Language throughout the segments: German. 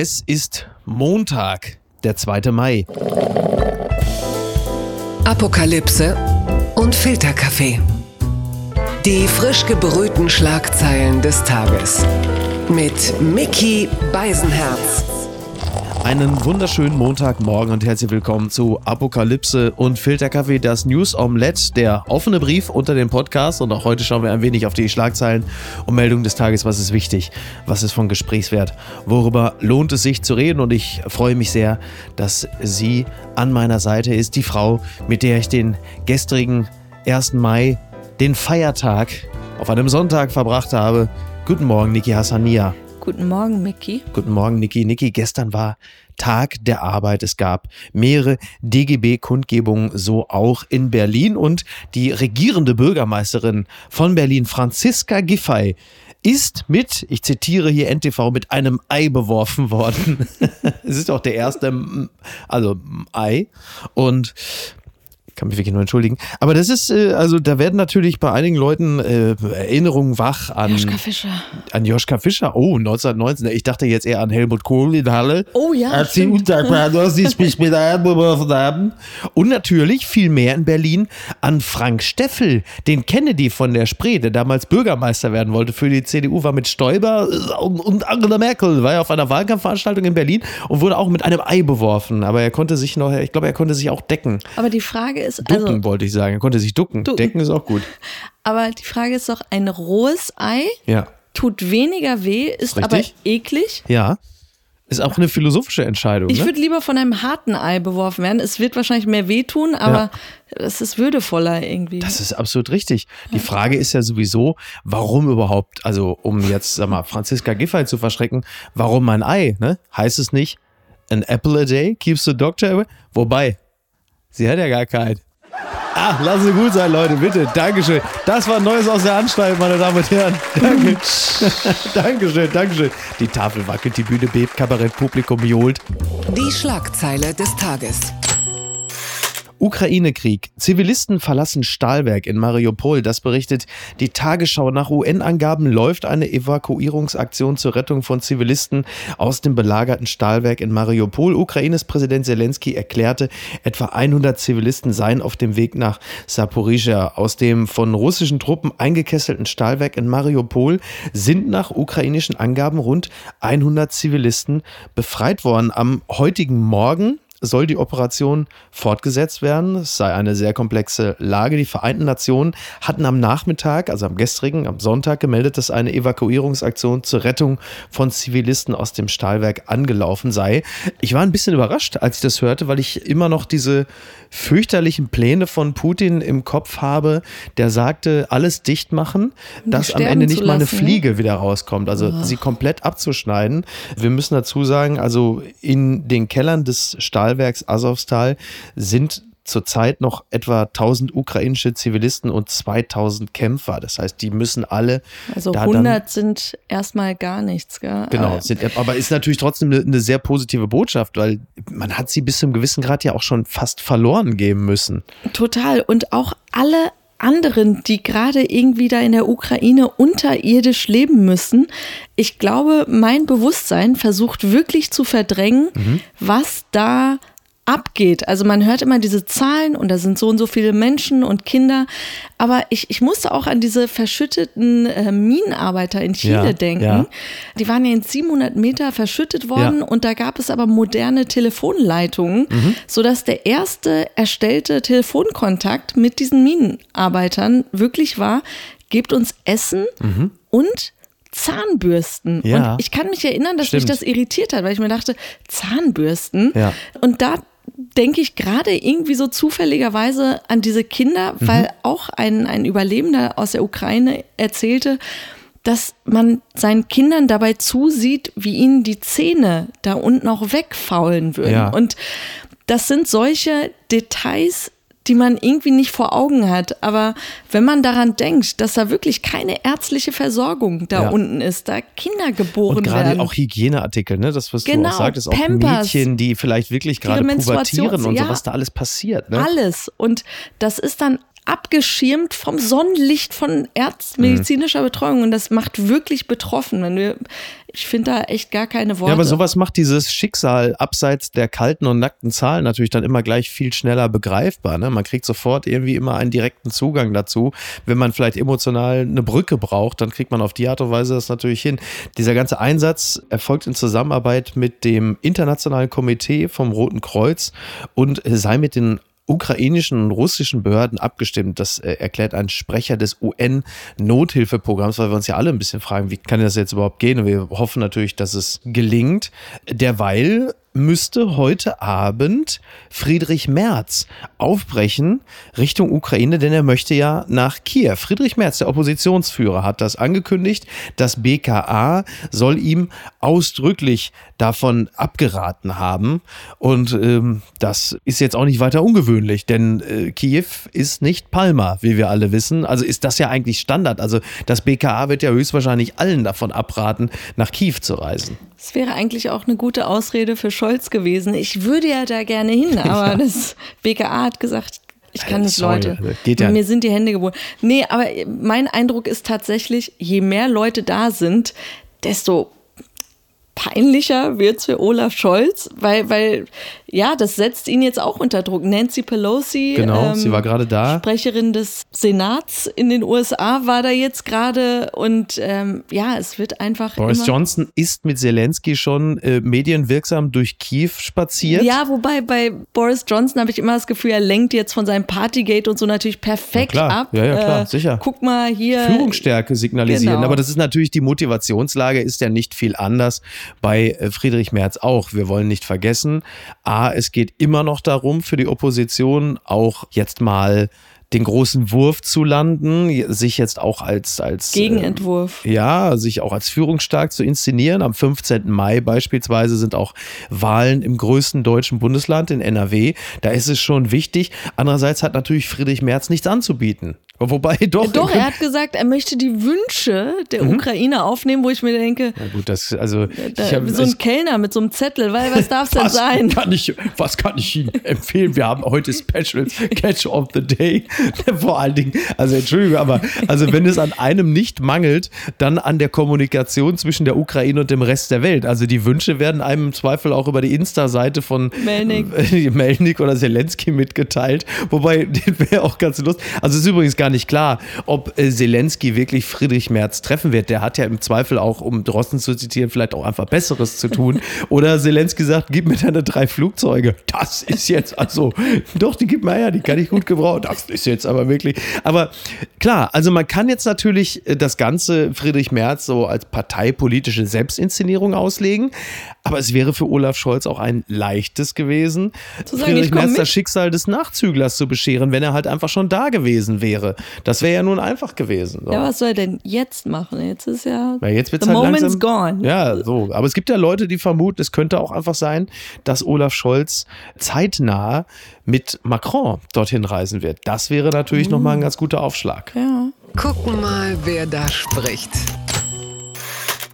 Es ist Montag, der 2. Mai. Apokalypse und Filterkaffee. Die frisch gebrühten Schlagzeilen des Tages. Mit Mickey Beisenherz. Einen wunderschönen Montagmorgen und herzlich willkommen zu Apokalypse und Filterkaffee, das News Omelette, der offene Brief unter dem Podcast. Und auch heute schauen wir ein wenig auf die Schlagzeilen und Meldungen des Tages. Was ist wichtig? Was ist von Gesprächswert? Worüber lohnt es sich zu reden? Und ich freue mich sehr, dass sie an meiner Seite ist, die Frau, mit der ich den gestrigen 1. Mai, den Feiertag, auf einem Sonntag verbracht habe. Guten Morgen, Niki Hassania. Guten Morgen, Mickey. Guten Morgen, Niki. Niki, gestern war Tag der Arbeit. Es gab mehrere DGB-Kundgebungen, so auch in Berlin. Und die regierende Bürgermeisterin von Berlin, Franziska Giffey, ist mit, ich zitiere hier NTV, mit einem Ei beworfen worden. es ist auch der erste, also Ei. Und kann mich wirklich nur entschuldigen. Aber das ist, äh, also da werden natürlich bei einigen Leuten äh, Erinnerungen wach an Joschka Fischer. An Joschka Fischer. Oh, 1919. Ich dachte jetzt eher an Helmut Kohl in Halle. Oh ja, Als undankbar, dass sie mich mit einbeworfen haben. Und natürlich viel mehr in Berlin an Frank Steffel, den Kennedy von der Spree, der damals Bürgermeister werden wollte für die CDU, war mit Stoiber äh, und und Angela Merkel, war ja auf einer Wahlkampfveranstaltung in Berlin und wurde auch mit einem Ei beworfen. Aber er konnte sich noch, ich glaube, er konnte sich auch decken. Aber die Frage ist, Ducken also, wollte ich sagen. Er konnte sich ducken. Ducken. Decken ist auch gut. aber die Frage ist doch, ein rohes Ei Ja. tut weniger weh, ist Richtig. aber eklig. Ja. Ist auch eine philosophische Entscheidung. Ich ne? würde lieber von einem harten Ei beworfen werden. Es wird wahrscheinlich mehr wehtun, aber es ist würdevoller irgendwie. Das ist absolut richtig. Die Frage ist ja sowieso, warum überhaupt, also um jetzt, sag mal, Franziska Giffey zu verschrecken, warum ein Ei, ne? Heißt es nicht, an apple a day keeps the doctor away? Wobei, sie hat ja gar keinen. Ah, lassen Sie gut sein, Leute, bitte. Dankeschön. Das war Neues aus der Anstalt, meine Damen und Herren. Danke. Dankeschön, Dankeschön. Die Tafel wackelt, die Bühne bebt, Kabarettpublikum johlt. Die Schlagzeile des Tages. Ukraine-Krieg. Zivilisten verlassen Stahlwerk in Mariupol. Das berichtet die Tagesschau. Nach UN-Angaben läuft eine Evakuierungsaktion zur Rettung von Zivilisten aus dem belagerten Stahlwerk in Mariupol. Ukraines Präsident Zelensky erklärte, etwa 100 Zivilisten seien auf dem Weg nach Saporizhia. Aus dem von russischen Truppen eingekesselten Stahlwerk in Mariupol sind nach ukrainischen Angaben rund 100 Zivilisten befreit worden. Am heutigen Morgen soll die Operation fortgesetzt werden. Es sei eine sehr komplexe Lage. Die Vereinten Nationen hatten am Nachmittag, also am gestrigen, am Sonntag gemeldet, dass eine Evakuierungsaktion zur Rettung von Zivilisten aus dem Stahlwerk angelaufen sei. Ich war ein bisschen überrascht, als ich das hörte, weil ich immer noch diese fürchterlichen Pläne von Putin im Kopf habe, der sagte, alles dicht machen, dass am Ende nicht mal eine ne? Fliege wieder rauskommt. Also sie komplett abzuschneiden. Wir müssen dazu sagen, also in den Kellern des Stahlwerks Azovstal sind zurzeit noch etwa 1000 ukrainische Zivilisten und 2000 Kämpfer. Das heißt, die müssen alle also da 100 sind erstmal gar nichts, gell? Genau, Aber- sind, aber ist natürlich trotzdem eine, eine sehr positive Botschaft, weil man hat sie bis zu einem gewissen Grad ja auch schon fast verloren geben müssen. Total. Und auch alle anderen, die gerade irgendwie da in der Ukraine unterirdisch leben müssen. Ich glaube, mein Bewusstsein versucht wirklich zu verdrängen, was da abgeht. Also man hört immer diese Zahlen und da sind so und so viele Menschen und Kinder. Aber ich, ich musste auch an diese verschütteten äh, Minenarbeiter in Chile Ja, denken. ja. Die waren ja in 700 Meter verschüttet worden Ja. und da gab es aber moderne Telefonleitungen, Mhm. sodass der erste erstellte Telefonkontakt mit diesen Minenarbeitern wirklich war, gebt uns Essen und Zahnbürsten. Mhm. Ja. Und ich kann mich erinnern, dass mich Stimmt. das irritiert hat, weil ich mir dachte, Zahnbürsten. Ja. Und da denke ich gerade irgendwie so zufälligerweise an diese Kinder, Mhm. weil auch ein, ein Überlebender aus der Ukraine erzählte, dass man seinen Kindern dabei zusieht, wie ihnen die Zähne da unten auch wegfaulen würden. Ja. Und das sind solche Details, die man irgendwie nicht vor Augen hat. Aber wenn man daran denkt, dass da wirklich keine ärztliche Versorgung da Ja. unten ist, da Kinder geboren Und gerade werden. auch Hygieneartikel, ne? Das, was du Genau, auch sagtest, auch Pampers. Mädchen, die vielleicht wirklich gerade pubertieren und so, ja. was da alles passiert, ne? Alles. Und das ist dann abgeschirmt vom Sonnenlicht von ärztmedizinischer Betreuung und das macht wirklich betroffen, wenn wir ich finde da echt gar keine Worte. Ja, aber sowas macht dieses Schicksal abseits der kalten und nackten Zahlen natürlich dann immer gleich viel schneller begreifbar. Ne? Man kriegt sofort irgendwie immer einen direkten Zugang dazu. Wenn man vielleicht emotional eine Brücke braucht, dann kriegt man auf die Art und Weise das natürlich hin. Dieser ganze Einsatz erfolgt in Zusammenarbeit mit dem Internationalen Komitee vom Roten Kreuz und sei mit den ukrainischen und russischen Behörden abgestimmt. Das äh, erklärt ein Sprecher des UN-Nothilfeprogramms, weil wir uns ja alle ein bisschen fragen, wie kann das jetzt überhaupt gehen? Und wir hoffen natürlich, dass es gelingt. Derweil müsste heute Abend Friedrich Merz aufbrechen Richtung Ukraine, denn er möchte ja nach Kiew. Friedrich Merz, der Oppositionsführer, hat das angekündigt. Das BKA soll ihm ausdrücklich davon abgeraten haben. Und ähm, das ist jetzt auch nicht weiter ungewöhnlich, denn äh, Kiew ist nicht Palma, wie wir alle wissen. Also ist das ja eigentlich Standard. Also das BKA wird ja höchstwahrscheinlich allen davon abraten, nach Kiew zu reisen. Es wäre eigentlich auch eine gute Ausrede für Scholz gewesen. Ich würde ja da gerne hin, aber ja. das BKA hat gesagt, ich kann nicht, Leute. Also geht ja. Mir sind die Hände geboren. Nee, aber mein Eindruck ist tatsächlich, je mehr Leute da sind, desto peinlicher wird es für Olaf Scholz, weil, weil, ja, das setzt ihn jetzt auch unter Druck. Nancy Pelosi, genau, ähm, sie war gerade da. Sprecherin des Senats in den USA, war da jetzt gerade und ähm, ja, es wird einfach. Boris Johnson ist mit Zelensky schon äh, medienwirksam durch Kiew spaziert. Ja, wobei bei Boris Johnson habe ich immer das Gefühl, er lenkt jetzt von seinem Partygate und so natürlich perfekt ja, ab. Ja, ja, klar, äh, sicher. Guck mal hier. Führungsstärke signalisieren. Genau. Aber das ist natürlich die Motivationslage, ist ja nicht viel anders bei äh, Friedrich Merz auch. Wir wollen nicht vergessen, a, es geht immer noch darum, für die Opposition auch jetzt mal den großen Wurf zu landen, sich jetzt auch als, als Gegenentwurf. Äh, ja, sich auch als führungsstark zu inszenieren. Am 15. Mai beispielsweise sind auch Wahlen im größten deutschen Bundesland in NRW. Da ist es schon wichtig. Andererseits hat natürlich Friedrich Merz nichts anzubieten. Wobei doch. Doch, er hat gesagt, er möchte die Wünsche der mhm. Ukraine aufnehmen, wo ich mir denke. Na gut, das, also. Da, hab, so ein ich, Kellner mit so einem Zettel, weil was darf es denn sein? Kann ich, was kann ich Ihnen empfehlen? Wir haben heute Specials Catch of the Day. Vor allen Dingen, also Entschuldigung, aber also wenn es an einem nicht mangelt, dann an der Kommunikation zwischen der Ukraine und dem Rest der Welt. Also die Wünsche werden einem im Zweifel auch über die Insta-Seite von Melnik. Melnik oder Zelensky mitgeteilt. Wobei, den wäre auch ganz lustig. Also es ist übrigens gar gar nicht klar, ob äh, Zelensky wirklich Friedrich Merz treffen wird. Der hat ja im Zweifel auch, um Drosten zu zitieren, vielleicht auch einfach Besseres zu tun. Oder Zelensky sagt, gib mir deine drei Flugzeuge. Das ist jetzt, also, doch, die gib mir her, die kann ich gut gebrauchen. Das ist jetzt aber wirklich. Aber klar, also man kann jetzt natürlich äh, das Ganze Friedrich Merz so als parteipolitische Selbstinszenierung auslegen. Aber es wäre für Olaf Scholz auch ein leichtes gewesen, Friedrich Merz das Schicksal des Nachzüglers zu bescheren, wenn er halt einfach schon da gewesen wäre. Das wäre ja nun einfach gewesen. So. Ja, was soll er denn jetzt machen? Jetzt ist ja. ja jetzt wird's the halt moment's langsam, gone. Ja, so. Aber es gibt ja Leute, die vermuten, es könnte auch einfach sein, dass Olaf Scholz zeitnah mit Macron dorthin reisen wird. Das wäre natürlich mhm. nochmal ein ganz guter Aufschlag. Ja. Gucken mal, wer da spricht.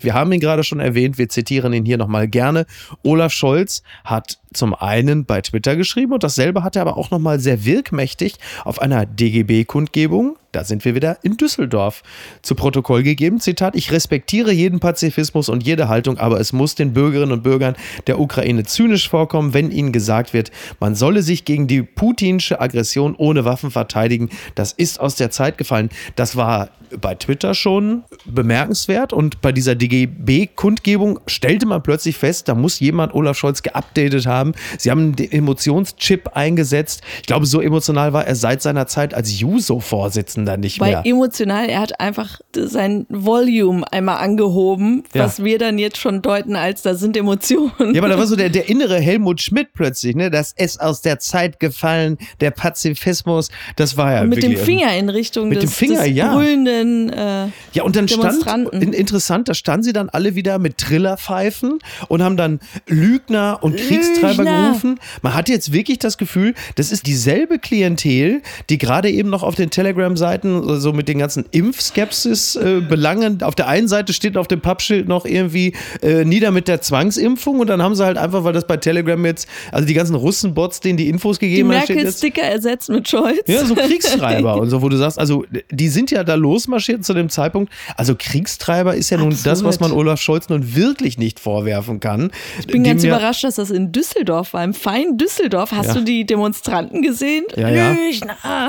Wir haben ihn gerade schon erwähnt, wir zitieren ihn hier nochmal gerne. Olaf Scholz hat zum einen bei Twitter geschrieben und dasselbe hat er aber auch nochmal sehr wirkmächtig auf einer DGB-Kundgebung, da sind wir wieder in Düsseldorf, zu Protokoll gegeben. Zitat, ich respektiere jeden Pazifismus und jede Haltung, aber es muss den Bürgerinnen und Bürgern der Ukraine zynisch vorkommen, wenn ihnen gesagt wird, man solle sich gegen die putinsche Aggression ohne Waffen verteidigen. Das ist aus der Zeit gefallen. Das war bei Twitter schon bemerkenswert und bei dieser DGB-Kundgebung stellte man plötzlich fest, da muss jemand Olaf Scholz geupdatet haben haben. Sie haben den Emotionschip eingesetzt. Ich glaube, so emotional war er seit seiner Zeit als Juso-Vorsitzender nicht Weil mehr. emotional, er hat einfach sein Volume einmal angehoben, ja. was wir dann jetzt schon deuten als, da sind Emotionen. Ja, aber da war so der, der innere Helmut Schmidt plötzlich, ne? Das ist aus der Zeit gefallen, der Pazifismus, das war ja und mit dem Finger in Richtung mit des, dem Finger, des ja. brüllenden äh, Ja, und dann stand, interessant, da standen sie dann alle wieder mit Trillerpfeifen und haben dann Lügner und Kriegstreiber Kriegstreiber gerufen. Man hat jetzt wirklich das Gefühl, das ist dieselbe Klientel, die gerade eben noch auf den Telegram-Seiten so mit den ganzen Impfskepsis-Belangen, äh, auf der einen Seite steht auf dem Pappschild noch irgendwie äh, nieder mit der Zwangsimpfung und dann haben sie halt einfach, weil das bei Telegram jetzt, also die ganzen Russenbots, denen die Infos gegeben haben. Die Merkel-Sticker ersetzt mit Scholz. Ja, so Kriegstreiber und so, wo du sagst, also die sind ja da losmarschiert zu dem Zeitpunkt. Also Kriegstreiber ist ja nun Absolut. das, was man Olaf Scholz nun wirklich nicht vorwerfen kann. Ich bin ganz überrascht, dass das in Düsseldorf war, im feinen Düsseldorf. Hast ja. du die Demonstranten gesehen? Ja, ja.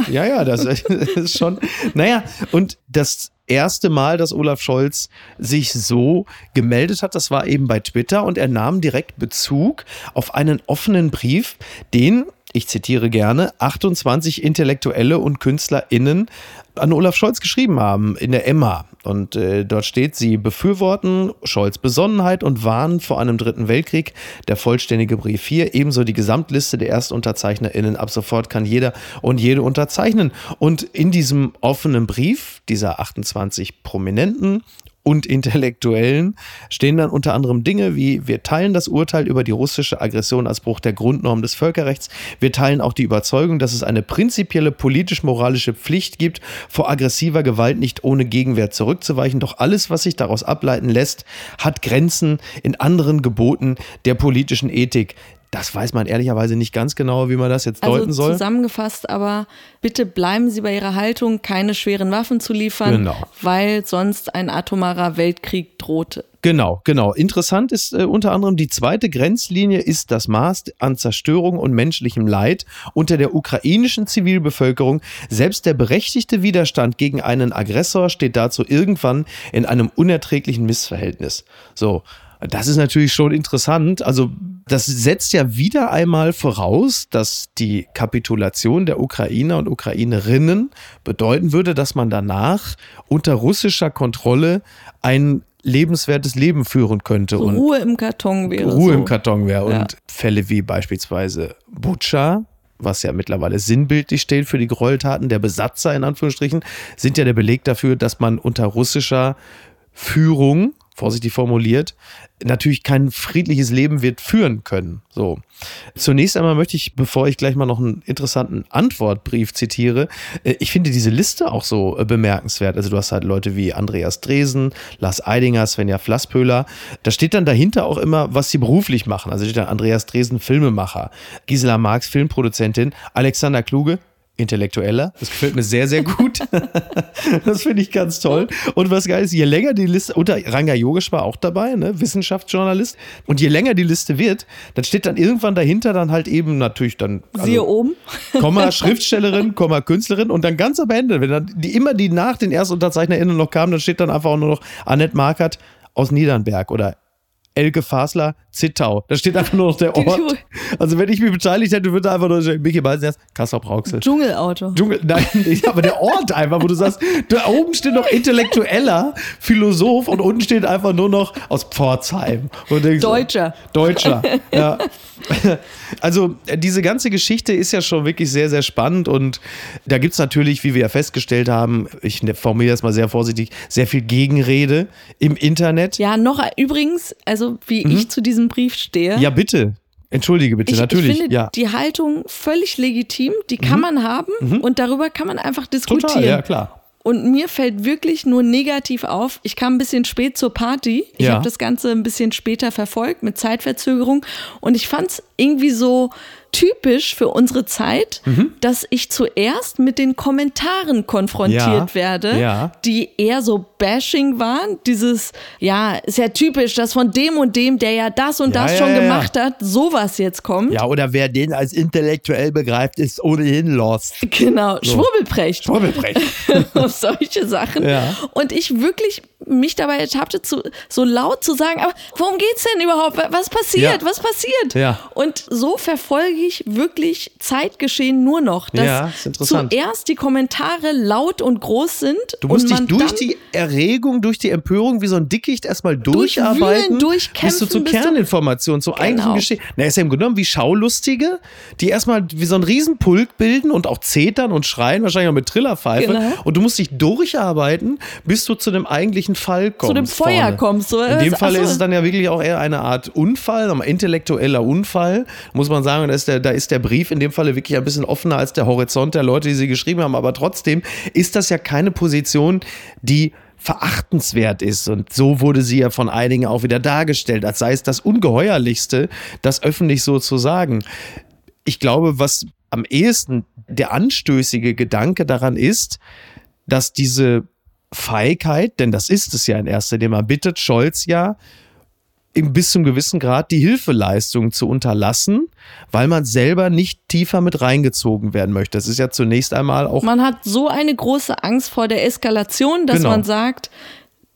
Ja, ja, das ist schon. Naja, und das erste Mal, dass Olaf Scholz sich so gemeldet hat, das war eben bei Twitter und er nahm direkt Bezug auf einen offenen Brief, den ich zitiere gerne, 28 Intellektuelle und KünstlerInnen an Olaf Scholz geschrieben haben in der Emma. Und äh, dort steht, sie befürworten Scholz Besonnenheit und warnen vor einem dritten Weltkrieg. Der vollständige Brief hier, ebenso die Gesamtliste der ErstunterzeichnerInnen. Ab sofort kann jeder und jede unterzeichnen. Und in diesem offenen Brief dieser 28 Prominenten und Intellektuellen stehen dann unter anderem Dinge wie wir teilen das Urteil über die russische Aggression als Bruch der Grundnorm des Völkerrechts. Wir teilen auch die Überzeugung, dass es eine prinzipielle politisch-moralische Pflicht gibt, vor aggressiver Gewalt nicht ohne Gegenwehr zurückzuweichen. Doch alles, was sich daraus ableiten lässt, hat Grenzen in anderen Geboten der politischen Ethik. Das weiß man ehrlicherweise nicht ganz genau, wie man das jetzt also deuten soll. Zusammengefasst, aber bitte bleiben Sie bei Ihrer Haltung, keine schweren Waffen zu liefern, genau. weil sonst ein atomarer Weltkrieg droht. Genau, genau. Interessant ist äh, unter anderem die zweite Grenzlinie ist das Maß an Zerstörung und menschlichem Leid unter der ukrainischen Zivilbevölkerung. Selbst der berechtigte Widerstand gegen einen Aggressor steht dazu irgendwann in einem unerträglichen Missverhältnis. So, das ist natürlich schon interessant. Also das setzt ja wieder einmal voraus, dass die Kapitulation der Ukrainer und Ukrainerinnen bedeuten würde, dass man danach unter russischer Kontrolle ein lebenswertes Leben führen könnte. So und Ruhe im Karton wäre. Ruhe so. im Karton wäre. Ja. Und Fälle wie beispielsweise Butscha, was ja mittlerweile sinnbildlich steht für die Gräueltaten der Besatzer in Anführungsstrichen, sind ja der Beleg dafür, dass man unter russischer Führung vorsichtig formuliert, natürlich kein friedliches Leben wird führen können. So. Zunächst einmal möchte ich, bevor ich gleich mal noch einen interessanten Antwortbrief zitiere, äh, ich finde diese Liste auch so äh, bemerkenswert. Also du hast halt Leute wie Andreas Dresen, Lars Eidinger, Svenja Flasspöhler. Da steht dann dahinter auch immer, was sie beruflich machen. Also steht dann Andreas Dresen, Filmemacher, Gisela Marx, Filmproduzentin, Alexander Kluge, intellektueller. Das gefällt mir sehr, sehr gut. das finde ich ganz toll. Und was geil ist, je länger die Liste, unter Ranga Yogesh war auch dabei, ne, Wissenschaftsjournalist. Und je länger die Liste wird, dann steht dann irgendwann dahinter dann halt eben natürlich dann. Also, Siehe oben. Komma Schriftstellerin, Komma Künstlerin und dann ganz am Ende, wenn dann die immer die nach den ErstunterzeichnerInnen noch kamen, dann steht dann einfach auch nur noch Annette Markert aus Niedernberg oder Elke Fasler, Zittau. Da steht einfach nur noch der Ort. Also wenn ich mich beteiligt hätte, würde einfach nur Mickey Beisenherz, Kassel Brauxel. Dschungelauto. Dschungel, nein, aber der Ort einfach, wo du sagst, da oben steht noch intellektueller Philosoph und unten steht einfach nur noch aus Pforzheim. Deutscher. Deutscher, ja. Also diese ganze Geschichte ist ja schon wirklich sehr, sehr spannend und da gibt es natürlich, wie wir ja festgestellt haben, ich formuliere das mal sehr vorsichtig, sehr viel Gegenrede im Internet. Ja, noch übrigens, also wie mhm. ich zu diesem Brief stehe. Ja, bitte. Entschuldige bitte, ich, natürlich. Ich finde ja. die Haltung völlig legitim, die kann mhm. man haben mhm. und darüber kann man einfach diskutieren. Total, ja, klar. Und mir fällt wirklich nur negativ auf. Ich kam ein bisschen spät zur Party. Ich ja. habe das Ganze ein bisschen später verfolgt mit Zeitverzögerung. Und ich fand es irgendwie so typisch für unsere Zeit, mhm. dass ich zuerst mit den Kommentaren konfrontiert ja, werde, ja. die eher so bashing waren. Dieses, ja, ist ja typisch, dass von dem und dem, der ja das und ja, das schon gemacht hat, sowas jetzt kommt. Ja, oder wer den als intellektuell begreift, ist ohnehin lost. Genau, so. Schwurbelprecht. Schwurbelprecht. Solche Sachen. Und ich wirklich mich dabei ertappte, zu, so laut zu sagen, aber worum geht's denn überhaupt? Was passiert? Was passiert? Und so verfolge ich wirklich Zeitgeschehen nur noch, dass Ja, zuerst die Kommentare laut und groß sind. Du musst und dich durch die Erregung, durch die Empörung wie so ein Dickicht erstmal durcharbeiten, durchkämpfen, bis du zur bis du- Kerninformation, zum eigentlichen Genau. Geschehen. Na, ist ja im Grunde genommen wie Schaulustige, die erstmal wie so ein Riesenpulk bilden und auch zetern und schreien, wahrscheinlich auch mit Trillerpfeife. Genau. Und du musst dich durcharbeiten, bis du zu dem eigentlichen Fall kommst. dem Feuer vorne. kommst, so, In dem ach Fall so. ist es dann ja wirklich auch eher eine Art Unfall, ein intellektueller Unfall, muss man sagen. Da ist, der, da ist der Brief in dem Falle wirklich ein bisschen offener als der Horizont der Leute, die sie geschrieben haben. Aber trotzdem ist das ja keine Position, die verachtenswert ist. Und so wurde sie ja von einigen auch wieder dargestellt, als sei es das Ungeheuerlichste, das öffentlich so zu sagen. Ich glaube, was am ehesten der anstößige Gedanke daran ist, dass diese Feigheit, denn das ist es ja in erster Linie, man bittet Scholz ja, bis zum gewissen Grad die Hilfeleistung zu unterlassen, weil man selber nicht tiefer mit reingezogen werden möchte. Das ist ja zunächst einmal auch Man hat so eine große Angst vor der Eskalation, dass Genau. man sagt,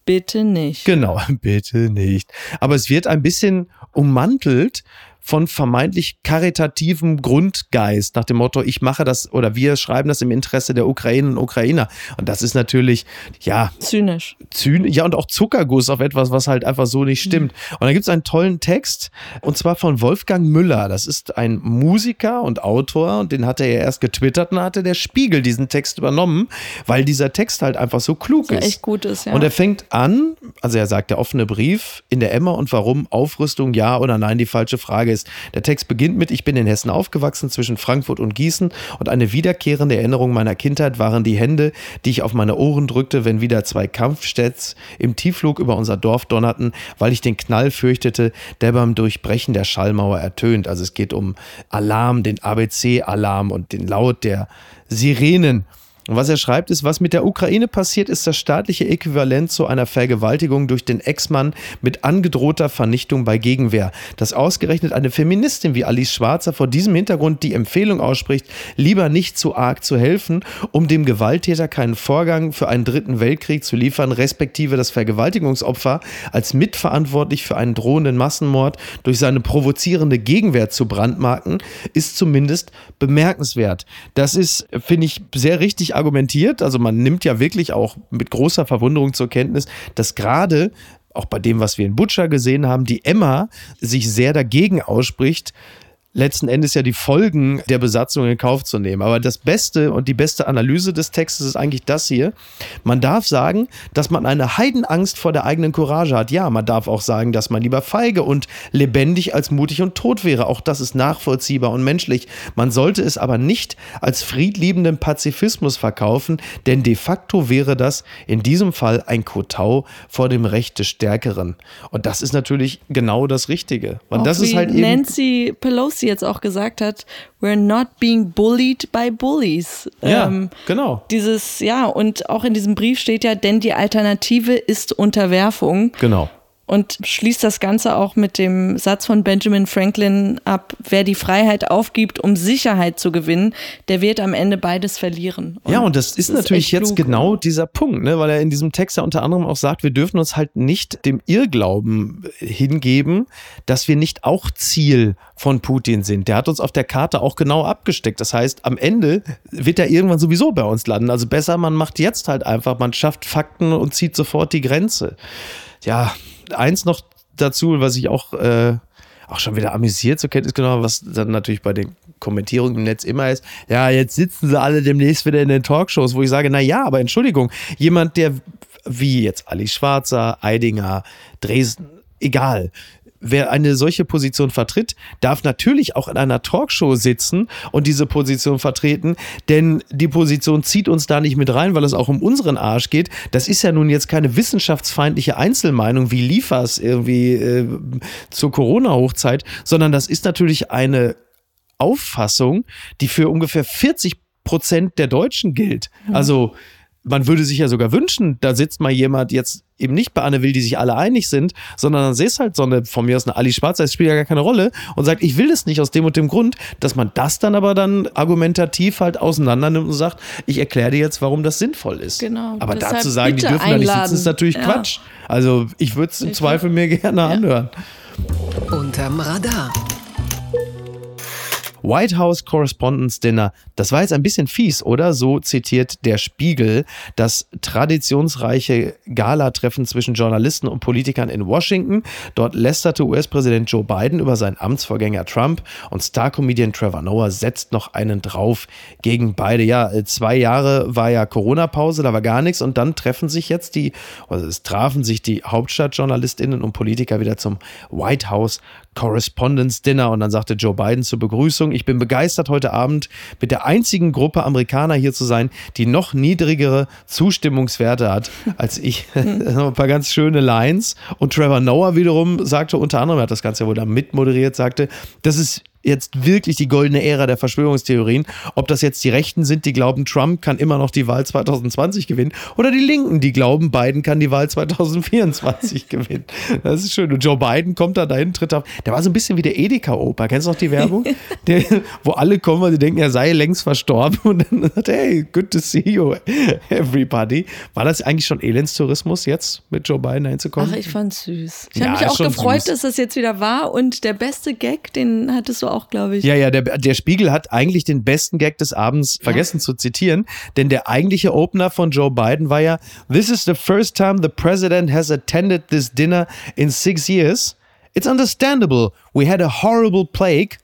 bitte nicht. Genau, bitte nicht. Aber es wird ein bisschen ummantelt von vermeintlich karitativem Grundgeist nach dem Motto, ich mache das oder wir schreiben das im Interesse der Ukrainer und Ukrainer. Und das ist natürlich, ja, Zynisch. Zyn ja und auch Zuckerguss auf etwas, was halt einfach so nicht stimmt. Und dann gibt es einen tollen Text und zwar von Wolfgang Müller. Das ist ein Musiker und Autor und den hat er ja erst getwittert und hatte der Spiegel diesen Text übernommen, weil dieser Text halt einfach so klug ist. echt gut ist, ja. Und er fängt an, also er sagt, der offene Brief in der Emma und warum Aufrüstung ja oder nein die falsche Frage ist. Der Text beginnt mit, ich bin in Hessen aufgewachsen zwischen Frankfurt und Gießen und eine wiederkehrende Erinnerung meiner Kindheit waren die Hände, die ich auf meine Ohren drückte, wenn wieder zwei Kampfstätts im Tiefflug über unser Dorf donnerten, weil ich den Knall fürchtete, der beim Durchbrechen der Schallmauer ertönt. Also es geht um Alarm, den ABC-Alarm und den Laut der Sirenen. Und was er schreibt, ist, was mit der Ukraine passiert, ist das staatliche Äquivalent zu einer Vergewaltigung durch den Ex-Mann mit angedrohter Vernichtung bei Gegenwehr. Dass ausgerechnet eine Feministin wie Alice Schwarzer vor diesem Hintergrund die Empfehlung ausspricht, lieber nicht zu arg zu helfen, um dem Gewalttäter keinen Vorgang für einen dritten Weltkrieg zu liefern, respektive das Vergewaltigungsopfer als mitverantwortlich für einen drohenden Massenmord durch seine provozierende Gegenwehr zu brandmarken, ist zumindest bemerkenswert. Das ist, finde ich, sehr richtig argumentiert. Also man nimmt ja wirklich auch mit großer Verwunderung zur Kenntnis, dass gerade auch bei dem, was wir in Butcher gesehen haben, die Emma sich sehr dagegen ausspricht, letzten Endes ja die Folgen der Besatzung in Kauf zu nehmen. Aber das Beste und die beste Analyse des Textes ist eigentlich das hier. Man darf sagen, dass man eine Heidenangst vor der eigenen Courage hat. Ja, man darf auch sagen, dass man lieber feige und lebendig als mutig und tot wäre. Auch das ist nachvollziehbar und menschlich. Man sollte es aber nicht als friedliebenden Pazifismus verkaufen, denn de facto wäre das in diesem Fall ein Kotau vor dem Recht des Stärkeren. Und das ist natürlich genau das Richtige. Und Auch das ist halt eben Nancy Pelosi jetzt auch gesagt hat, we're not being bullied by bullies. Ja, Ähm, genau. Dieses, ja, und auch in diesem Brief steht ja, denn die Alternative ist Unterwerfung. Genau. Und schließt das Ganze auch mit dem Satz von Benjamin Franklin ab, wer die Freiheit aufgibt, um Sicherheit zu gewinnen, der wird am Ende beides verlieren. ja, und das ist natürlich echt jetzt klug. genau dieser Punkt, ne? weil er in diesem Text ja unter anderem auch sagt, wir dürfen uns halt nicht dem Irrglauben hingeben, dass wir nicht auch Ziel von Putin sind. Der hat uns auf der Karte auch genau abgesteckt. Das heißt, am Ende wird er irgendwann sowieso bei uns landen. Also besser, man macht jetzt halt einfach, man schafft Fakten und zieht sofort die Grenze. Ja, eins noch dazu, was ich auch, äh, auch schon wieder amüsiert zur Kenntnis genommen, was dann natürlich bei den Kommentierungen im Netz immer ist, ja, jetzt sitzen sie alle demnächst wieder in den Talkshows, wo ich sage, na ja, aber Entschuldigung, jemand, der wie jetzt Ali Schwarzer, Eidinger, Dresden, egal, wer eine solche Position vertritt, darf natürlich auch in einer Talkshow sitzen und diese Position vertreten, denn die Position zieht uns da nicht mit rein, weil es auch um unseren Arsch geht. Das ist ja nun jetzt keine wissenschaftsfeindliche Einzelmeinung wie Liefers irgendwie äh, zur Corona-Hochzeit, sondern das ist natürlich eine Auffassung, die für ungefähr 40 Prozent der Deutschen gilt. Also man würde sich ja sogar wünschen, da sitzt mal jemand jetzt eben nicht bei Anne Will, die sich alle einig sind, sondern dann siehst halt so eine, von mir aus eine Ali Schwarzer, das spielt ja gar keine Rolle und sagt, ich will das nicht aus dem und dem Grund, dass man das dann aber dann argumentativ halt auseinander nimmt und sagt, ich erkläre dir jetzt, warum das sinnvoll ist. Genau. Aber dazu sagen, die dürfen da nicht sitzen, einladen. ist natürlich Ja. Quatsch. Also ich würde es im Zweifel mir gerne anhören. Unterm Radar. White House Correspondence Dinner. Das war jetzt ein bisschen fies, oder? So zitiert der Spiegel das traditionsreiche Gala-Treffen zwischen Journalisten und Politikern in Washington. Dort lästerte US-Präsident Joe Biden über seinen Amtsvorgänger Trump und Star-Comedian Trevor Noah setzt noch einen drauf gegen beide. Ja, zwei Jahre war ja Corona-Pause, da war gar nichts und dann treffen sich jetzt die, also es trafen sich die Hauptstadtjournalistinnen und Politiker wieder zum White House Correspondence Dinner und dann sagte Joe Biden zur Begrüßung, ich bin begeistert heute Abend mit der einzigen Gruppe Amerikaner hier zu sein, die noch niedrigere Zustimmungswerte hat als ich. ein paar ganz schöne Lines und Trevor Noah wiederum sagte unter anderem, er hat das Ganze ja wohl da mitmoderiert, sagte, das ist jetzt wirklich die goldene Ära der Verschwörungstheorien. Ob das jetzt die Rechten sind, die glauben, Trump kann immer noch die Wahl 2020 gewinnen, oder die Linken, die glauben, Biden kann die Wahl 2024 gewinnen. Das ist schön. Und Joe Biden kommt da dahin, tritt auf. Der war so ein bisschen wie der Edeka-Opa. Kennst du noch die Werbung? Der, wo alle kommen, weil sie denken, er sei längst verstorben. Und dann sagt er, hey, good to see you, everybody. War das eigentlich schon Elendstourismus jetzt, mit Joe Biden hinzukommen? Ach, ich fand's süß. Ich ja, habe mich auch gefreut, süß. dass das jetzt wieder war. Und der beste Gag, den hattest du auch, glaube ich. Ja, ja, der, der Spiegel hat eigentlich den besten Gag des Abends ja. vergessen zu zitieren, denn der eigentliche Opener von Joe Biden war ja, This is the first time the president has attended this dinner in six years. It's understandable. We had a horrible plague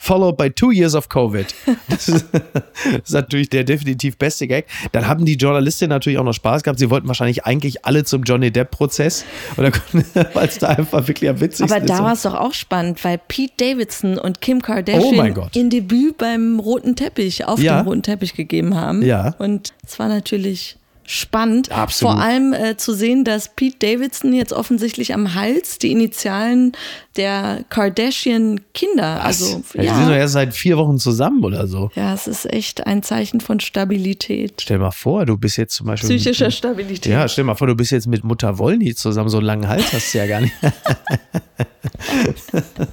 followed by two years of Covid. Das ist, das ist, natürlich der definitiv beste Gag. Dann haben die Journalistinnen natürlich auch noch Spaß gehabt. Sie wollten wahrscheinlich eigentlich alle zum Johnny Depp-Prozess, weil es da einfach wirklich am witzigsten Aber da war es doch auch spannend, weil Pete Davidson und Kim Kardashian oh ihr Debüt beim roten Teppich, auf ja. dem roten Teppich gegeben haben. Ja. Und es war natürlich spannend. Absolut. Vor allem äh, zu sehen, dass Pete Davidson jetzt offensichtlich am Hals die Initialen der Kardashian-Kinder. Also, ja. Die sind doch erst seit vier Wochen zusammen oder so. Ja, es ist echt ein Zeichen von Stabilität. Stell mal vor, du bist jetzt zum Beispiel. Psychischer mit, Stabilität. Ja, stell mal vor, du bist jetzt mit Mutter Wollny zusammen. So einen langen Hals hast du ja gar nicht.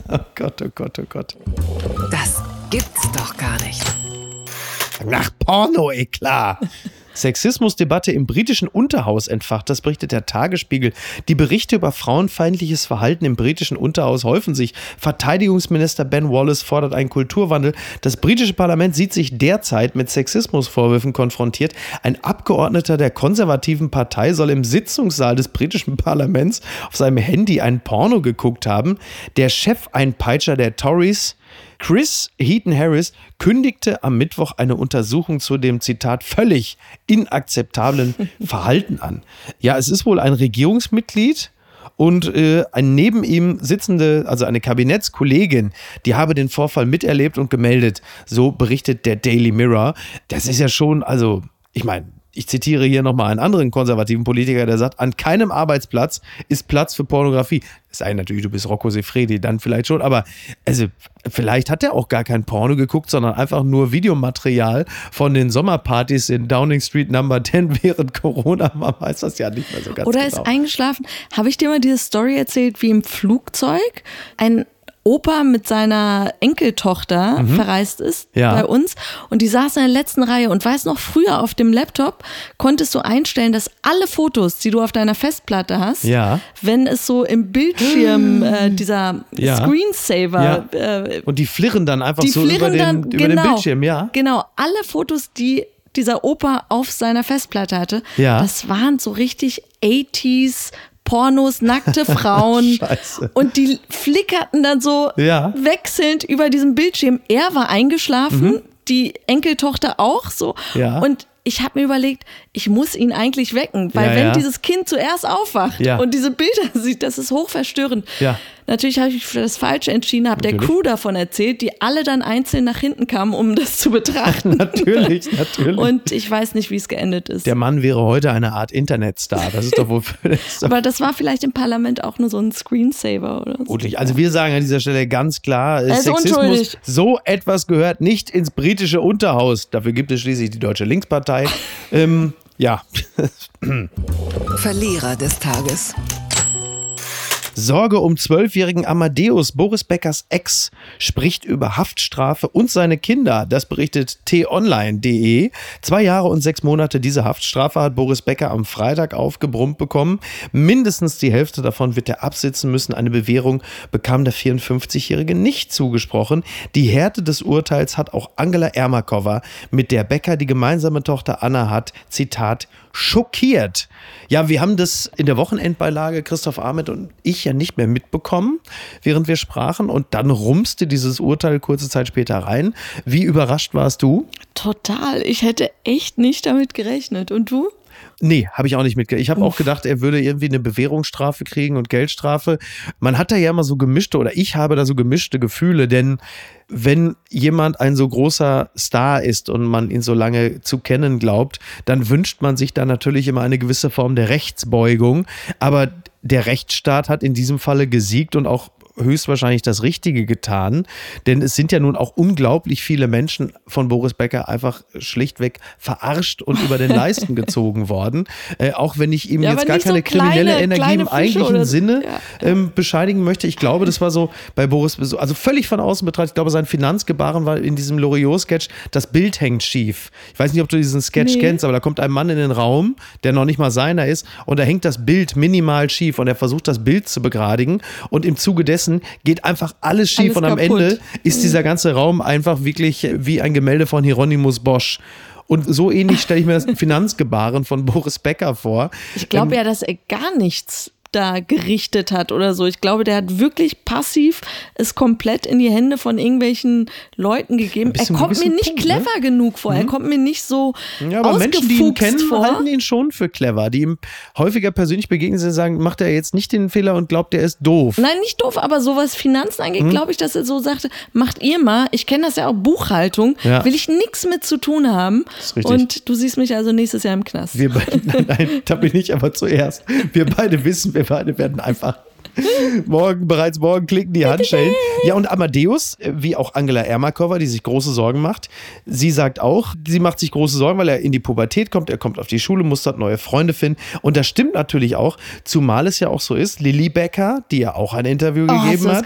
oh Gott, oh Gott, oh Gott. Das gibt's doch gar nicht. Nach Porno, eh klar. Sexismusdebatte im britischen Unterhaus entfacht. Das berichtet der Tagesspiegel. Die Berichte über frauenfeindliches Verhalten im britischen Unterhaus häufen sich. Verteidigungsminister Ben Wallace fordert einen Kulturwandel. Das britische Parlament sieht sich derzeit mit Sexismusvorwürfen konfrontiert. Ein Abgeordneter der konservativen Partei soll im Sitzungssaal des britischen Parlaments auf seinem Handy ein Porno geguckt haben. Der Chefeinpeitscher der Tories Chris Heaton Harris kündigte am Mittwoch eine Untersuchung zu dem Zitat völlig inakzeptablen Verhalten an. Ja, es ist wohl ein Regierungsmitglied, und äh, ein neben ihm sitzende, also eine Kabinettskollegin, die habe den Vorfall miterlebt und gemeldet. So berichtet der Daily Mirror. Das ist ja schon, also ich meine, ich zitiere hier nochmal einen anderen konservativen Politiker, der sagt, an keinem Arbeitsplatz ist Platz für Pornografie. Es sei natürlich, du bist Rocco Sefredi, dann vielleicht schon, aber also vielleicht hat er auch gar kein Porno geguckt, sondern einfach nur Videomaterial von den Sommerpartys in Downing Street Number 10 während Corona. Man weiß das ja nicht mehr so ganz Oder genau. ist eingeschlafen. Habe ich dir mal diese Story erzählt, wie im Flugzeug ein Opa mit seiner Enkeltochter mhm. verreist ist ja. bei uns und die saß in der letzten Reihe und weiß noch, früher auf dem Laptop konntest du einstellen, dass alle Fotos, die du auf deiner Festplatte hast, ja. wenn es so im Bildschirm äh, dieser ja. Screensaver äh, und die flirren dann einfach so über den, dann, über genau, den Bildschirm, ja. Genau, alle Fotos, die dieser Opa auf seiner Festplatte hatte, ja. das waren so richtig 80s Pornos, nackte Frauen. und die flickerten dann so ja. wechselnd über diesem Bildschirm. Er war eingeschlafen, mhm. die Enkeltochter auch so. Ja. Und ich habe mir überlegt, ich muss ihn eigentlich wecken, weil ja, wenn ja. dieses Kind zuerst aufwacht ja. und diese Bilder sieht, das ist hochverstörend. Natürlich habe ich für das Falsche entschieden, habe der Crew davon erzählt, die alle dann einzeln nach hinten kamen, um das zu betrachten. natürlich, natürlich. Und ich weiß nicht, wie es geendet ist. Der Mann wäre heute eine Art Internetstar. Das ist doch wohl. Das Aber das war vielleicht im Parlament auch nur so ein Screensaver oder so. Also wir sagen an dieser Stelle ganz klar, Sexismus, so etwas gehört nicht ins britische Unterhaus. Dafür gibt es schließlich die Deutsche Linkspartei. ähm, ja. Verlierer des Tages. Sorge um zwölfjährigen Amadeus. Boris Beckers Ex spricht über Haftstrafe und seine Kinder. Das berichtet t-online.de. Zwei Jahre und sechs Monate diese Haftstrafe hat Boris Becker am Freitag aufgebrummt bekommen. Mindestens die Hälfte davon wird er absitzen müssen. Eine Bewährung bekam der 54-Jährige nicht zugesprochen. Die Härte des Urteils hat auch Angela Ermakova, mit der Becker die gemeinsame Tochter Anna hat, Zitat, schockiert. Ja, wir haben das in der Wochenendbeilage, Christoph Ahmed und ich, ja nicht mehr mitbekommen, während wir sprachen. Und dann rumste dieses Urteil kurze Zeit später rein. Wie überrascht warst du? Total. Ich hätte echt nicht damit gerechnet. Und du? Nee, habe ich auch nicht mitgekriegt. Ich habe auch gedacht, er würde irgendwie eine Bewährungsstrafe kriegen und Geldstrafe. Man hat da ja immer so gemischte, oder ich habe da so gemischte Gefühle, denn wenn jemand ein so großer Star ist und man ihn so lange zu kennen glaubt, dann wünscht man sich da natürlich immer eine gewisse Form der Rechtsbeugung. Aber der Rechtsstaat hat in diesem Falle gesiegt und auch höchstwahrscheinlich das Richtige getan, denn es sind ja nun auch unglaublich viele Menschen von Boris Becker einfach schlichtweg verarscht und über den Leisten gezogen worden. Äh, auch wenn ich ihm ja, jetzt gar keine so kriminelle kleine, Energie kleine im eigentlichen Sinne ja. ähm, bescheidigen möchte. Ich glaube, das war so bei Boris, also völlig von außen betrachtet, ich glaube, sein Finanzgebaren war in diesem Loriot-Sketch, das Bild hängt schief. Ich weiß nicht, ob du diesen Sketch nee. kennst, aber da kommt ein Mann in den Raum, der noch nicht mal seiner ist, und da hängt das Bild minimal schief und er versucht, das Bild zu begradigen und im Zuge dessen Essen geht einfach alles schief alles und am kaputt. Ende ist dieser ganze Raum einfach wirklich wie ein Gemälde von Hieronymus Bosch. Und so ähnlich stelle ich mir das Finanzgebaren von Boris Becker vor. Ich glaube ähm, ja, dass er gar nichts da gerichtet hat oder so. Ich glaube, der hat wirklich passiv es komplett in die Hände von irgendwelchen Leuten gegeben. Er kommt mir nicht Punkt, ne? clever ne? genug vor. Mhm. Er kommt mir nicht so ja, aber Menschen, die ihn kennen, vor. halten ihn schon für clever. Die ihm häufiger persönlich begegnen, sie sagen, macht er jetzt nicht den Fehler und glaubt, er ist doof. Nein, nicht doof, aber so was Finanzen angeht, mhm. glaube ich, dass er so sagte, macht ihr mal. Ich kenne das ja auch Buchhaltung, ja. will ich nichts mit zu tun haben. Und du siehst mich also nächstes Jahr im Knast. Wir beide, nein, nein, da bin ich aber zuerst. Wir beide wissen, wir beide werden einfach morgen, bereits morgen klicken die Handschellen. Ja, und Amadeus, wie auch Angela Ermakova, die sich große Sorgen macht, sie sagt auch, sie macht sich große Sorgen, weil er in die Pubertät kommt, er kommt auf die Schule, muss dort neue Freunde finden. Und das stimmt natürlich auch, zumal es ja auch so ist, Lilly Becker, die ja auch ein Interview oh, gegeben hat,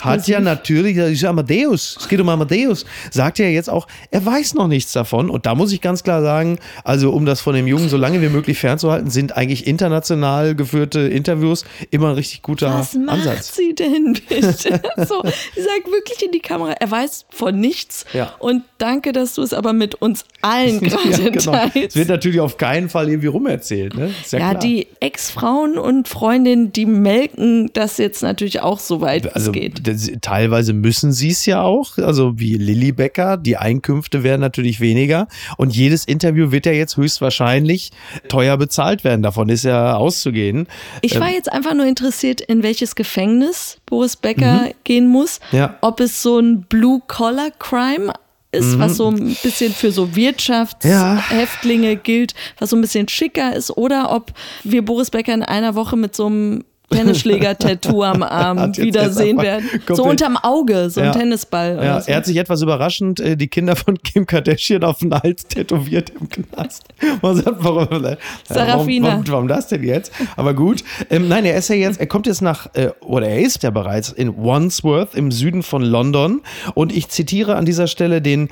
hat ja natürlich, das ist Amadeus, es geht um Amadeus, sagt ja jetzt auch, er weiß noch nichts davon. Und da muss ich ganz klar sagen, also um das von dem Jungen so lange wie möglich fernzuhalten, sind eigentlich international geführte Interviews immer richtig gut guter Was macht Ansatz. sie denn bitte? so, sie sagt wirklich in die Kamera, er weiß von nichts. Ja. Und danke, dass du es aber mit uns allen gerade ja, genau. teilst. Es wird natürlich auf keinen Fall irgendwie rumerzählt. Ne? Ja, ja die Ex-Frauen und Freundinnen, die melken das jetzt natürlich auch so weit also, es geht. Das, teilweise müssen sie es ja auch. Also wie Lilly Becker, die Einkünfte werden natürlich weniger. Und jedes Interview wird ja jetzt höchstwahrscheinlich teuer bezahlt werden. Davon ist ja auszugehen. Ich war ähm, jetzt einfach nur interessiert, in welches Gefängnis Boris Becker mhm. gehen muss. Ja. Ob es so ein Blue-Collar-Crime ist, mhm. was so ein bisschen für so Wirtschaftshäftlinge ja. gilt, was so ein bisschen schicker ist, oder ob wir Boris Becker in einer Woche mit so einem Tennisschläger-Tattoo am Arm wiedersehen werden. So unterm Auge, so ein ja. Tennisball. Ja, so. Er hat sich etwas überraschend äh, die Kinder von Kim Kardashian auf den Hals tätowiert im Knast. Man sagt, warum, äh, warum, warum, warum, das denn jetzt? Aber gut. Ähm, nein, er ist ja jetzt, er kommt jetzt nach, äh, oder er ist ja bereits in Wandsworth im Süden von London. Und ich zitiere an dieser Stelle den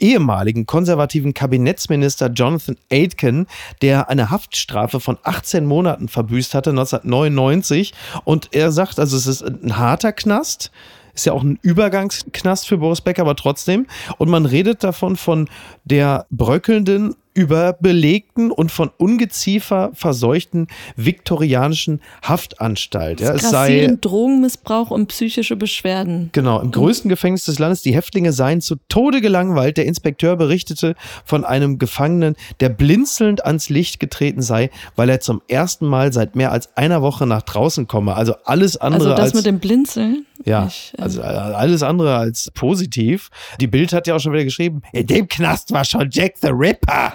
ehemaligen konservativen Kabinettsminister Jonathan Aitken, der eine Haftstrafe von 18 Monaten verbüßt hatte, 1999. Und er sagt, also es ist ein harter Knast. Ist ja auch ein Übergangsknast für Boris Becker, aber trotzdem. Und man redet davon von der bröckelnden überbelegten und von Ungeziefer verseuchten viktorianischen Haftanstalt. Ja, es sei Drogenmissbrauch und psychische Beschwerden. Genau, im größten Gefängnis des Landes. Die Häftlinge seien zu Tode gelangweilt. Der Inspekteur berichtete von einem Gefangenen, der blinzelnd ans Licht getreten sei, weil er zum ersten Mal seit mehr als einer Woche nach draußen komme. Also alles andere Also das als, mit dem Blinzeln? Ja, ich, äh also alles andere als positiv. Die Bild hat ja auch schon wieder geschrieben, in dem Knast war schon Jack the Ripper.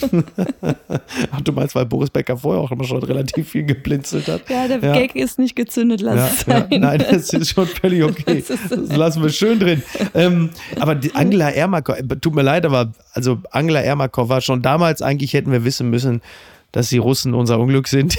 Ach, du meinst, weil Boris Becker vorher auch immer schon relativ viel geblinzelt hat? Ja, der ja. Gag ist nicht gezündet, lass ja, es sein. Ja, nein, das ist schon völlig okay. Das, das lassen wir schön drin. Ähm, aber Angela Ermakov, tut mir leid, aber also Angela Ermakov war schon damals eigentlich, hätten wir wissen müssen, dass die Russen unser Unglück sind.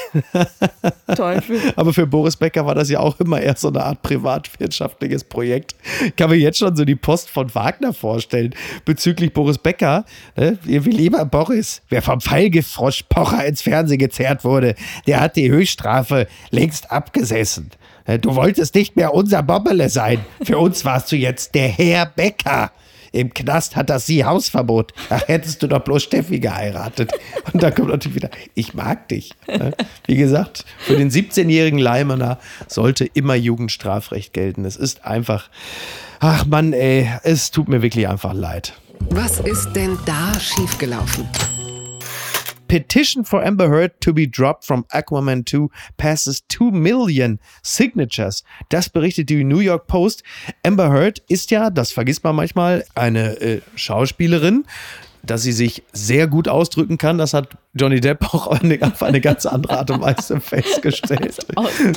Teufel. Aber für Boris Becker war das ja auch immer eher so eine Art privatwirtschaftliches Projekt. Ich kann mir jetzt schon so die Post von Wagner vorstellen bezüglich Boris Becker. Ne? Wie lieber Boris, wer vom Pfeilgefrosch Pocher ins Fernsehen gezerrt wurde, der hat die Höchststrafe längst abgesessen. Ne? Du wolltest nicht mehr unser Bobbele sein. Für uns warst du jetzt der Herr Becker. Im Knast hat das sie Hausverbot. Ach, hättest du doch bloß Steffi geheiratet. Und dann kommt natürlich wieder, ich mag dich. Wie gesagt, für den 17-jährigen Leimener sollte immer Jugendstrafrecht gelten. Es ist einfach, ach Mann, ey, es tut mir wirklich einfach leid. Was ist denn da schiefgelaufen? Petition for Amber Heard to be dropped from Aquaman 2 passes 2 million signatures. Das berichtet die New York Post. Amber Heard ist ja, das vergisst man manchmal, eine äh, Schauspielerin. Dass sie sich sehr gut ausdrücken kann, das hat Johnny Depp auch auf eine, ganz andere Art und Weise festgestellt.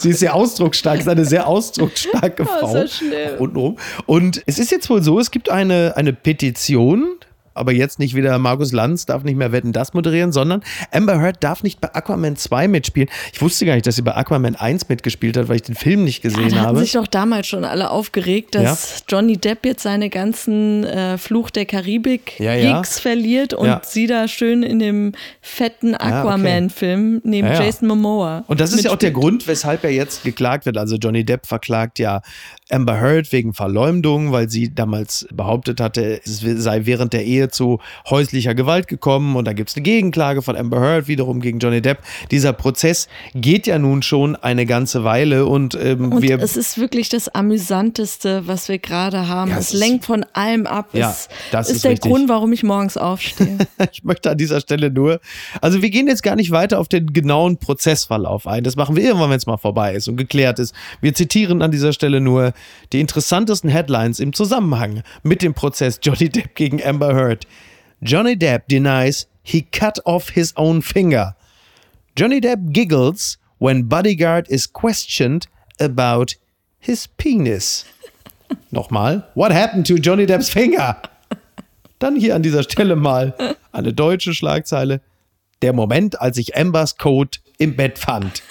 Sie ist sehr ausdrucksstark, ist eine sehr ausdrucksstarke Frau. Oh, so. Und, und es ist jetzt wohl so, es gibt eine, eine Petition, aber jetzt nicht wieder Markus Lanz darf nicht mehr Wetten das moderieren, sondern Amber Heard darf nicht bei Aquaman 2 mitspielen. Ich wusste gar nicht, dass sie bei Aquaman 1 mitgespielt hat, weil ich den Film nicht gesehen Da hatten habe. sich doch damals schon alle aufgeregt, dass Johnny Depp jetzt seine ganzen äh, Fluch der Karibik Ja, ja. Gigs verliert und Ja. sie da schön in dem fetten okay. Aquaman-Film neben Ja, ja. Jason Momoa. Und das ist ja auch der. Grund, weshalb er jetzt geklagt wird. Also Johnny Depp verklagt ja Amber Heard wegen Verleumdung, weil sie damals behauptet hatte, es sei während der Ehe zu häuslicher Gewalt gekommen. Und da gibt es eine Gegenklage von Amber Heard wiederum gegen Johnny Depp. Dieser Prozess geht ja nun schon eine ganze Weile und, ähm, Und wir. es ist wirklich das Amüsanteste, was wir gerade haben. Ja, es es lenkt von allem ab. Ja, es das ist, ist der richtig. Grund, warum ich morgens aufstehe. Ich möchte an dieser Stelle nur, also wir gehen jetzt gar nicht weiter auf den genauen Prozessverlauf ein. Das machen wir irgendwann, wenn es mal vorbei ist und geklärt ist. Wir zitieren an dieser Stelle nur die interessantesten Headlines im Zusammenhang mit dem Prozess Johnny Depp gegen Amber Heard. Johnny Depp denies he cut off his own finger. Johnny Depp giggles when bodyguard is questioned about his penis. Nochmal. What happened to Johnny Depps finger? Dann hier an dieser Stelle mal eine deutsche Schlagzeile. Der Moment, als ich Ambers Code im Bett fand.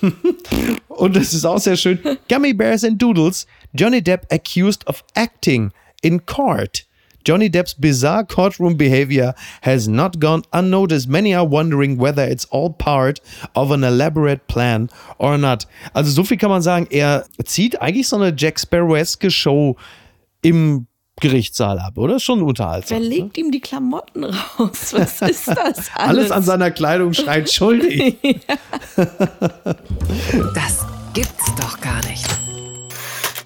Und es ist auch sehr schön. Gummy Bears and Doodles. Johnny Depp accused of acting in court. Johnny Depp's bizarre courtroom behavior has not gone unnoticed. Many are wondering whether it's all part of an elaborate plan or not. Also so viel kann man sagen. Er zieht eigentlich so eine Jack Sparrow-eske Show im Gerichtssaal ab, oder? Schon unterhaltsam. Wer legt ihm die Klamotten raus? Was ist das alles? Alles an seiner Kleidung schreit schuldig. Das gibt's doch gar nicht.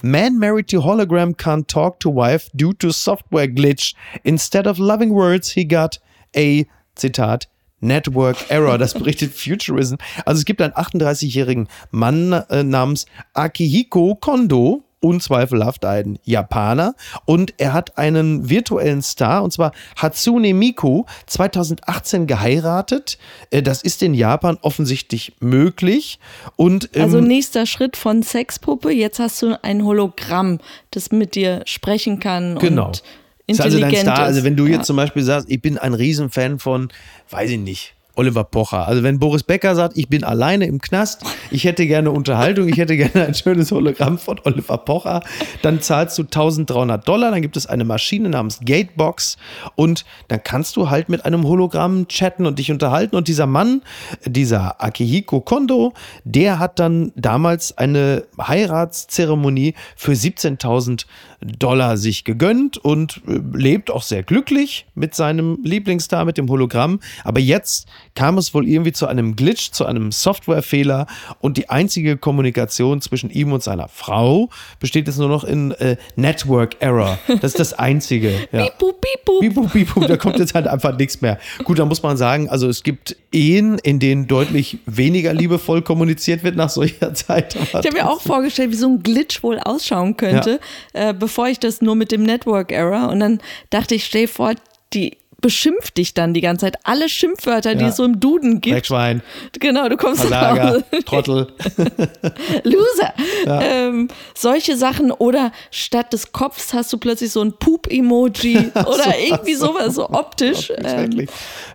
Man married to hologram can't talk to wife due to software glitch. Instead of loving words, he got a, Zitat, Network Error. Das berichtet Futurism. Also es gibt einen 38-jährigen Mann äh, namens Akihiko Kondo. Unzweifelhaft ein Japaner und er hat einen virtuellen Star und zwar Hatsune Miku 2018 geheiratet. Äh, Das ist in Japan offensichtlich möglich und ähm, Also nächster Schritt von Sexpuppe. Jetzt hast du ein Hologramm, das mit dir sprechen kann Genau. und ist also dein Star. ist. Also wenn du jetzt Ja. zum Beispiel sagst, ich bin ein Riesenfan von, weiß ich nicht, Oliver Pocher. Also wenn Boris Becker sagt, ich bin alleine im Knast, ich hätte gerne Unterhaltung, ich hätte gerne ein schönes Hologramm von Oliver Pocher, dann zahlst du 1300 Dollar, dann gibt es eine Maschine namens Gatebox und dann kannst du halt mit einem Hologramm chatten und dich unterhalten und dieser Mann, dieser Akihiko Kondo, der hat dann damals eine Heiratszeremonie für 17.000 Dollar sich gegönnt und äh, lebt auch sehr glücklich mit seinem Lieblingsstar, mit dem Hologramm. Aber jetzt kam es wohl irgendwie zu einem Glitch, zu einem Softwarefehler und die einzige Kommunikation zwischen ihm und seiner Frau besteht jetzt nur noch in äh, Network Error. Das ist das Einzige. Ja. Pipu, pipu. Bipu, bipu, da kommt jetzt halt einfach nichts mehr. Gut, da muss man sagen, also es gibt Ehen, in denen deutlich weniger liebevoll kommuniziert wird nach solcher Zeit. Ich habe mir auch vorgestellt, wie so ein Glitch wohl ausschauen könnte, äh, bevor ich das nur mit dem Network Error. Und dann dachte ich, stell vor, die beschimpft dich dann die ganze Zeit. Alle Schimpfwörter, die Ja. es so im Duden gibt. Dreckschwein, Genau, du kommst nach Hause. Trottel. Loser. Ähm, solche Sachen oder statt des Kopfs hast du plötzlich so ein Pup-Emoji oder irgendwie sowas, so optisch. Ähm.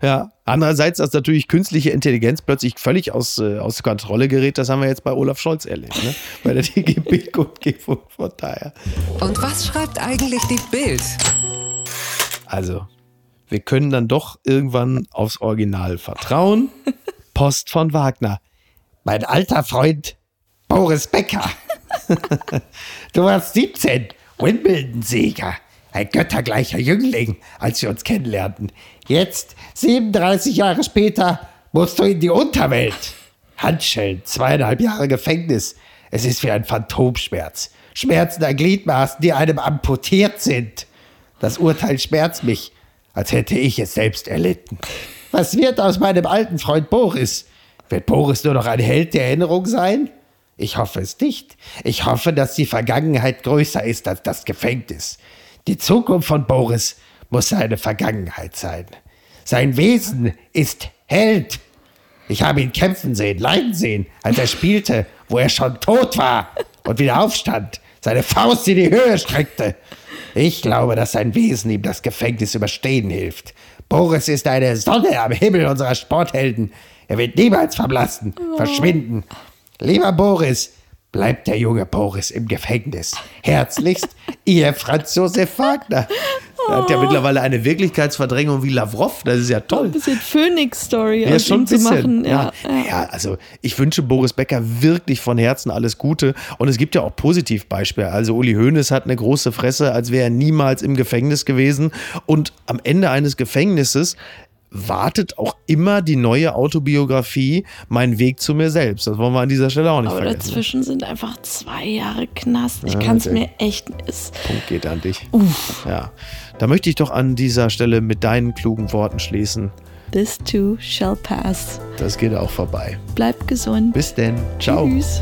Ja. Andererseits, dass natürlich künstliche Intelligenz plötzlich völlig aus, äh, aus Kontrolle gerät, das haben wir jetzt bei Olaf Scholz erlebt, ne? bei der DGB-Kundgebung. Von daher. Und was schreibt eigentlich die Bild? Also, wir können dann doch irgendwann aufs Original vertrauen. Post von Wagner. Mein alter Freund Boris Becker. du warst 17, Wimbledon-Sieger. Ein göttergleicher Jüngling, als wir uns kennenlernten. Jetzt, 37 Jahre später, musst du in die Unterwelt. Handschellen, zweieinhalb Jahre Gefängnis. Es ist wie ein Phantomschmerz. Schmerzen an Gliedmaßen, die einem amputiert sind. Das Urteil schmerzt mich, als hätte ich es selbst erlitten. Was wird aus meinem alten Freund Boris? Wird Boris nur noch ein Held der Erinnerung sein? Ich hoffe es nicht. Ich hoffe, dass die Vergangenheit größer ist als das Gefängnis. Die Zukunft von Boris muss seine Vergangenheit sein. Sein Wesen ist Held. Ich habe ihn kämpfen sehen, leiden sehen, als er spielte, wo er schon tot war und wieder aufstand, seine Faust in die Höhe streckte. Ich glaube, dass sein Wesen ihm das Gefängnis überstehen hilft. Boris ist eine Sonne am Himmel unserer Sporthelden. Er wird niemals verblassen, verschwinden. Lieber Boris, bleibt der junge Boris im Gefängnis. Herzlichst, Ihr Franz Josef Wagner. Er hat ja mittlerweile eine Wirklichkeitsverdrängung wie Lavrov. Das ist ja toll. ein bisschen Phoenix-Story Ja, schon zu machen. ja. Ja, ja. Ja. also ich wünsche Boris Becker wirklich von Herzen alles Gute. Und es gibt ja auch Positivbeispiele. Also Uli Hoeneß hat eine große Fresse, als wäre er niemals im Gefängnis gewesen. Und am Ende eines Gefängnisses wartet auch immer die neue Autobiografie Mein Weg zu mir selbst. Das wollen wir an dieser Stelle auch nicht Aber vergessen. dazwischen sind einfach zwei Jahre Knast. Ich kann es mir echt. Es, Punkt geht an dich. Ja. Da möchte ich doch an dieser Stelle mit deinen klugen Worten schließen. this too shall pass. Das geht auch vorbei. Bleib gesund. Bis denn. Ciao. Tschüss.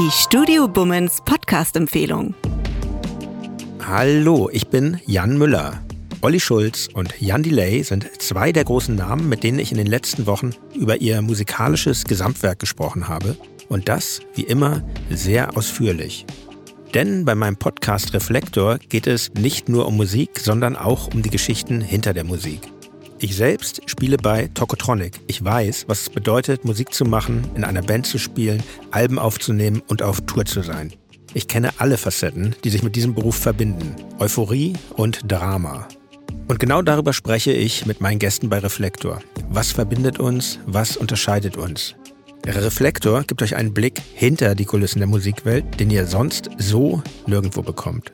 Die Studio Bummens Podcast-Empfehlung. Hallo, ich bin Jan Müller. Olli Schulz und Jan Delay sind zwei der großen Namen, mit denen ich in den letzten Wochen über ihr musikalisches Gesamtwerk gesprochen habe. Und das, wie immer, sehr ausführlich. Denn bei meinem Podcast Reflektor geht es nicht nur um Musik, sondern auch um die Geschichten hinter der Musik. Ich selbst spiele bei Tokotronic. Ich weiß, was es bedeutet, Musik zu machen, in einer Band zu spielen, Alben aufzunehmen und auf Tour zu sein. Ich kenne alle Facetten, die sich mit diesem Beruf verbinden. Euphorie und Drama. Und genau darüber spreche ich mit meinen Gästen bei Reflektor. Was verbindet uns? Was unterscheidet uns? Reflektor gibt euch einen Blick hinter die Kulissen der Musikwelt, den ihr sonst so nirgendwo bekommt.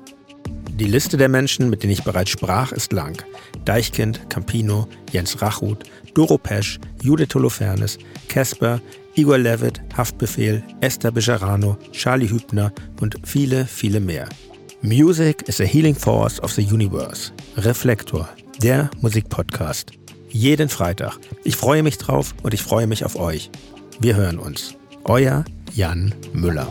Die Liste der Menschen, mit denen ich bereits sprach, ist lang. Deichkind, Campino, Jens Rachut, Doro Pesch, Judith Holofernes, Casper, Igor Levitt, Haftbefehl, Esther Bejarano, Charlie Hübner und viele, viele mehr. Music is a healing force of the universe. Reflektor, der Musikpodcast. Jeden Freitag. Ich freue mich drauf und ich freue mich auf euch. Wir hören uns. Euer Jan Müller.